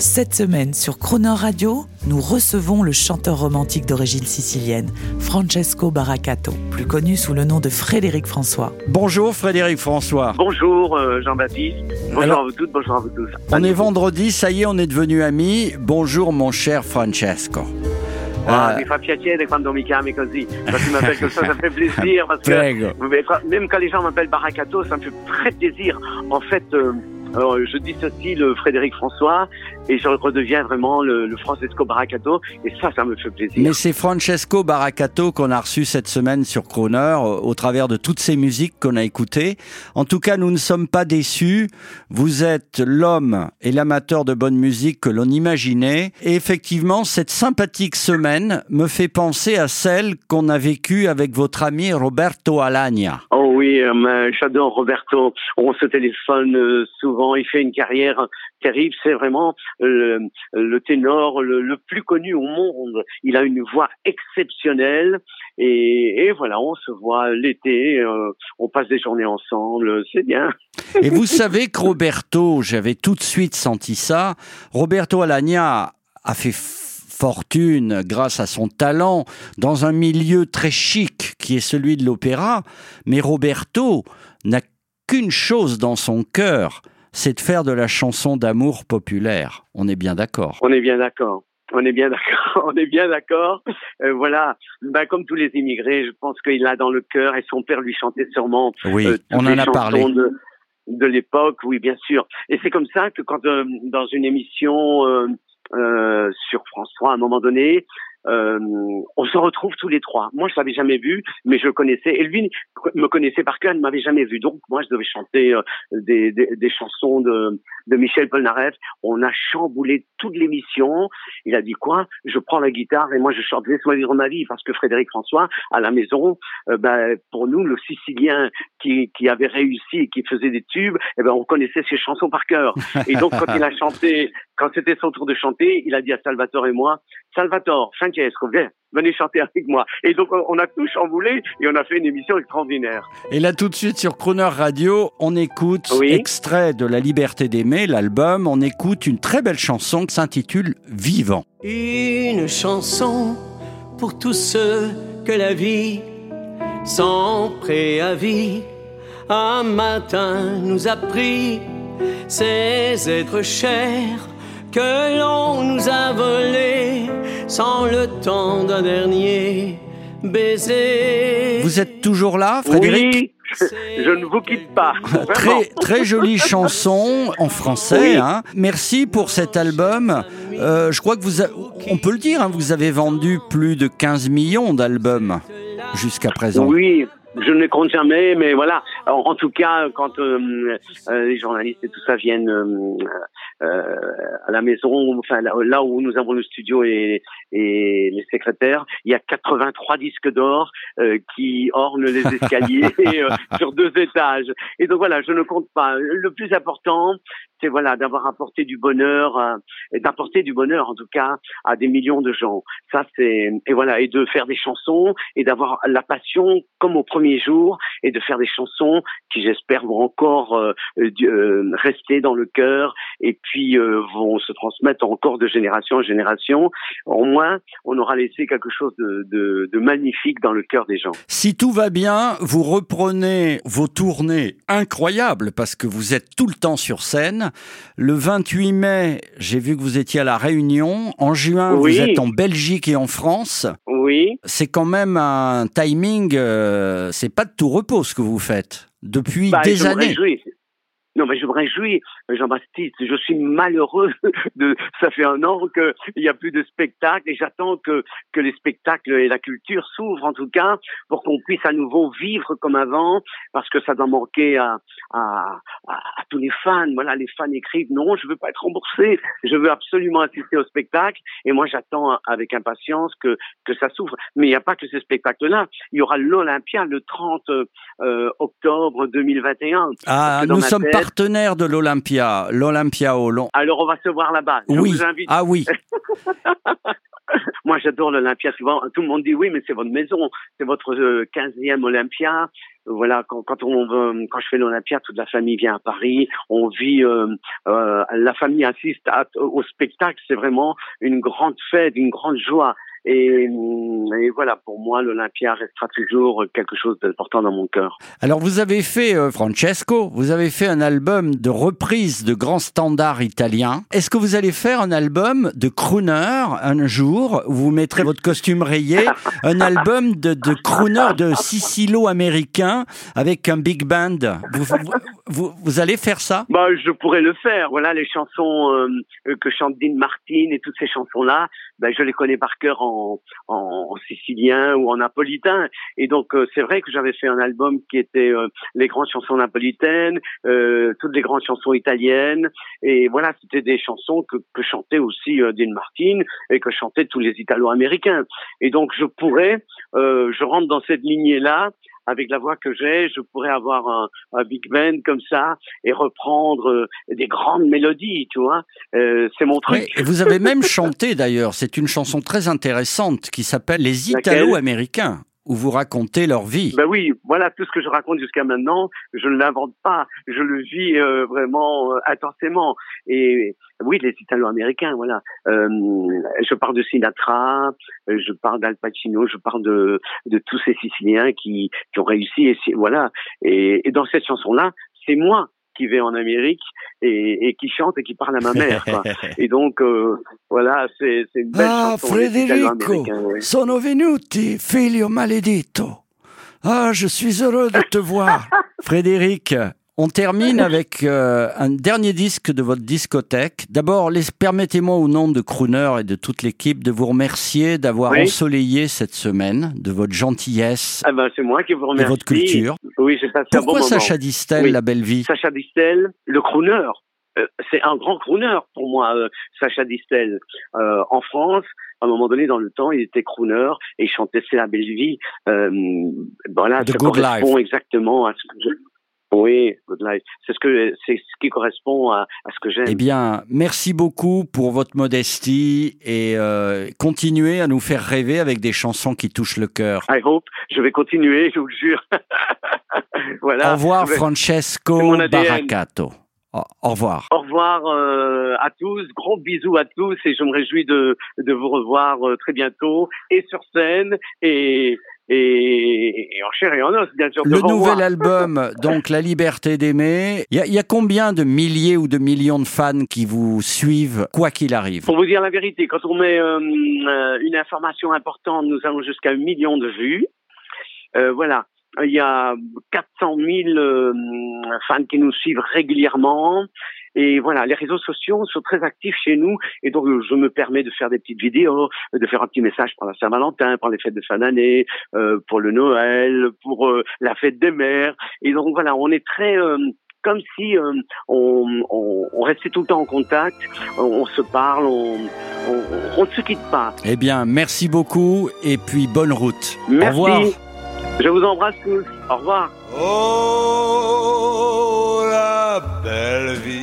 Cette semaine sur Croner Radio, nous recevons le chanteur romantique d'origine sicilienne, Francesco Baracato, plus connu sous le nom de Frédéric François. Bonjour Frédéric François. Bonjour euh, Jean-Baptiste. Bonjour Alors- à vous toutes, bonjour à vous tous. On est vendredi, ça y est, on est devenus amis. Bonjour mon cher Francesco. Ah, Euh, mi fa piacere quando mi chiami così. Quand tu m'appelles comme ça, ça fait plaisir. Parce que Prego. même quand les gens m'appellent Baracato, ça me fait très plaisir. En fait, euh, euh, je dissocie le Frédéric François et je redeviens vraiment le, le Francesco Baracato. Et ça, ça me fait plaisir. Mais c'est Francesco Baracato qu'on a reçu cette semaine sur Croner euh, au travers de toutes ces musiques qu'on a écoutées. En tout cas, nous ne sommes pas déçus. Vous êtes l'homme et l'amateur de bonne musique que l'on imaginait. Et effectivement, cette sympathique semaine me fait penser à celle qu'on a vécue avec votre ami Roberto Alagna. Oh oui, euh, j'adore Roberto. On se téléphone euh, souvent. Il fait une carrière terrible. C'est vraiment euh, le ténor le, plus connu au monde. Il a une voix exceptionnelle. Et, voilà, on se voit l'été. on passe des journées ensemble. C'est bien. Et vous savez que Roberto, j'avais tout de suite senti ça. Roberto Alagna a fait fortune grâce à son talent dans un milieu très chic qui est celui de l'opéra. Mais Roberto n'a qu'une chose dans son cœur, c'est de faire de la chanson d'amour populaire. On est bien d'accord. On est bien d'accord. On est bien d'accord. On est bien d'accord. Euh, voilà. Ben, comme tous les immigrés, je pense qu'il a dans le cœur et son père lui chantait sûrement Oui, euh, on les en a parlé. De, de l'époque, oui, bien sûr. Et c'est comme ça que quand euh, dans une émission euh, sur François, à un moment donné, euh, on se retrouve tous les trois. Moi, je l'avais jamais vu, mais je le connaissais. Et lui me connaissait par cœur, il ne m'avait jamais vu. Donc, moi, je devais chanter euh, des, des, des chansons de, de Michel Polnareff. On a chamboulé toute l'émission. Il a dit quoi? Je prends la guitare et moi, je chante Laisse-moi vivre ma vie parce que Frédéric François, à la maison, euh, ben, pour nous, le Sicilien qui, qui avait réussi et qui faisait des tubes, eh ben, on connaissait ses chansons par cœur. Et donc, quand il a chanté, quand c'était son tour de chanter, il a dit à Salvatore et moi, Salvatore, Francesco, viens, venez chanter avec moi. Et donc, on a tout chamboulé et on a fait une émission extraordinaire. Et là, tout de suite sur Crooner Radio, on écoute Oui. extrait de La Liberté d'aimer, l'album. On écoute une très belle chanson qui s'intitule Vivant. Une chanson pour tous ceux que la vie, sans préavis, un matin nous a pris, ces êtres chers que l'on nous a volés, sans le temps d'un dernier baiser. Vous êtes toujours là, Frédéric Oui, je, ne vous quitte pas. Très, très jolie chanson en français. Oui. hein. Merci pour cet album. Euh, je crois que vous, a- on peut le dire, hein, vous avez vendu plus de 15 millions d'albums jusqu'à présent. Oui, je ne les compte jamais, mais voilà. En, en tout cas, quand euh, euh, les journalistes et tout ça viennent euh, à la maison, enfin là, là où nous avons le studio et, et les secrétaires, il y a 83 disques d'or euh, qui ornent les escaliers euh, sur deux étages. Et donc voilà, je ne compte pas. Le plus important, c'est voilà d'avoir apporté du bonheur, euh, d'apporter du bonheur en tout cas à des millions de gens. Ça c'est et voilà et de faire des chansons et d'avoir la passion comme au premier jour et de faire des chansons qui j'espère vont encore euh, euh, rester dans le cœur et puis euh, vont se transmettre encore de génération en génération. Au moins, on aura laissé quelque chose de, de, de magnifique dans le cœur des gens. Si tout va bien, vous reprenez vos tournées incroyables parce que vous êtes tout le temps sur scène. Le 28 mai, j'ai vu que vous étiez à La Réunion. En juin, Oui. vous êtes en Belgique et en France. Oui. C'est quand même un timing, euh, c'est pas de tout repos ce que vous faites depuis Bah, des je me années. réjouis. Non, mais je me réjouis, Jean-Baptiste. Je suis malheureux de. Ça fait un an qu'il n'y a plus de spectacles et j'attends que que les spectacles et la culture s'ouvrent en tout cas pour qu'on puisse à nouveau vivre comme avant, parce que ça doit manquer à à, à, tous les fans. Voilà, les fans écrivent non, je veux pas être remboursé, je veux absolument assister au spectacle. Et moi, j'attends avec impatience que que ça s'ouvre. Mais il n'y a pas que ce spectacle-là. Il y aura l'Olympia le 30 euh, octobre 2021. Ah, nous sommes partenaires de l'Olympia, l'Olympia au long. Alors on va se voir là-bas. Oui. Ah oui. Moi, j'adore l'Olympia. Souvent, tout le monde dit oui, mais c'est votre maison, c'est votre 15e euh, Olympia. Voilà, quand, quand on quand je fais l'Olympia, toute la famille vient à Paris. On vit, euh, euh, la famille assiste au spectacle. C'est vraiment une grande fête, une grande joie. Et, et, voilà, pour moi, l'Olympia restera toujours quelque chose d'important dans mon cœur. Alors, vous avez fait, euh, Francesco, vous avez fait un album de reprise de grands standards italiens. Est-ce que vous allez faire un album de crooner un jour où vous mettrez votre costume rayé, un album de, de crooner de sicilo-américain avec un big band? Vous, vous, vous, allez faire ça? Bah, Je pourrais le faire. Voilà, les chansons euh, que chante Dean Martin et toutes ces chansons-là, bah, je les connais par cœur en en, sicilien ou en napolitain. Et donc euh, c'est vrai que j'avais fait un album qui était euh, les grandes chansons napolitaines, euh, toutes les grandes chansons italiennes. Et voilà, c'était des chansons que, que chantait aussi Dean Martin et que chantaient tous les Italo-américains. Et donc je pourrais, je rentre dans cette lignée-là avec la voix que j'ai, je pourrais avoir un, un, big band comme ça et reprendre euh, des grandes mélodies, tu vois. Euh, c'est mon truc. et vous avez même chanté d'ailleurs. C'est une chanson très intéressante qui s'appelle Les Italo-Américains où vous racontez leur vie. Ben oui, voilà tout ce que je raconte jusqu'à maintenant, je ne l'invente pas, je le vis euh, vraiment euh, intensément. Et oui, les Italo-Américains, voilà. Euh, je parle de Sinatra, je parle d'Al Pacino, je parle de, de tous ces Siciliens qui, qui ont réussi. Et voilà. Et, et dans cette chanson-là, c'est moi qui vais en Amérique et, et, qui chante et qui parle à ma mère. Quoi. Et donc, euh, voilà, c'est une belle ah, chanson. Federico, sono venuti, figlio. Ah, je suis heureux de te voir. Frédéric, on termine avec euh, un dernier disque de votre discothèque. D'abord, permettez-moi au nom de Crooner et de toute l'équipe de vous remercier d'avoir ensoleillé cette semaine, de votre gentillesse. Ah ben, c'est moi qui vous remercie. De votre culture. Oui, j'ai passé Pourquoi un bon Sacha Distel, la belle vie? Sacha Distel, le crooner. Euh, c'est un grand crooner pour moi, euh, Sacha Distel. en France, à un moment donné dans le temps, il était crooner et il chantait C'est la belle vie. voilà, ça correspond exactement à ce que je oui, good life. C'est ce que c'est ce qui correspond à, à ce que j'aime. Eh bien, merci beaucoup pour votre modestie et euh, continuez à nous faire rêver avec des chansons qui touchent le cœur. I hope. Je vais continuer, je vous le jure. voilà. Au revoir, Francesco Baracato. Au revoir. Au revoir euh, à tous, gros bisous à tous et je me réjouis de, de vous revoir euh, très bientôt et sur scène et, et, en chair et en os, bien sûr. Le nouvel album, donc La liberté d'aimer, il y, y, a combien de milliers ou de millions de fans qui vous suivent, quoi qu'il arrive? Pour vous dire la vérité, quand on met euh, euh, une information importante, nous allons jusqu'à un million de vues. Euh, voilà. Il y a 400 000 euh, fans qui nous suivent régulièrement. Et voilà, les réseaux sociaux sont très actifs chez nous. Et donc, je me permets de faire des petites vidéos, de faire un petit message pour la Saint-Valentin, pour les fêtes de fin d'année, euh, pour le Noël, pour euh, la fête des mères. Et donc, voilà, on est très... Euh, comme si euh, on, on, on, restait tout le temps en contact, on, on se parle, on, on, ne se quitte pas. Eh bien, merci beaucoup et puis bonne route. Merci. Au revoir. Je vous embrasse tous. Au revoir. Oh, la belle vie,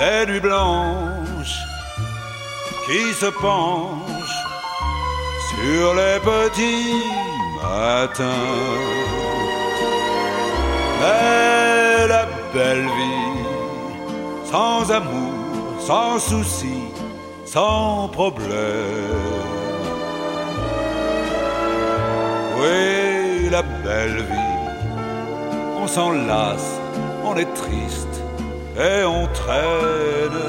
Des nuits blanches qui se penchent sur les petits matins. Mais la belle vie, sans amour, sans souci, sans problème. Oui, la belle vie, on s'en lasse, on est triste et on traîne.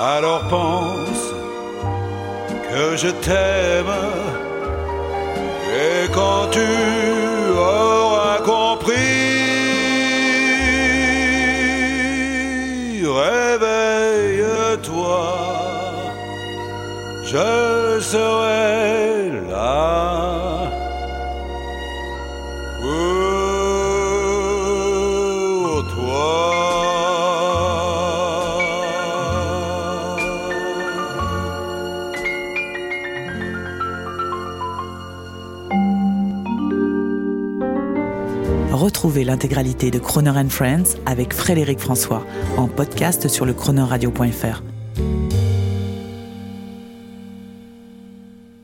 Alors pense que je t'aime et quand tu Retrouvez l'intégralité de Croner Friends avec Frédéric François en podcast sur le chronoradio.fr.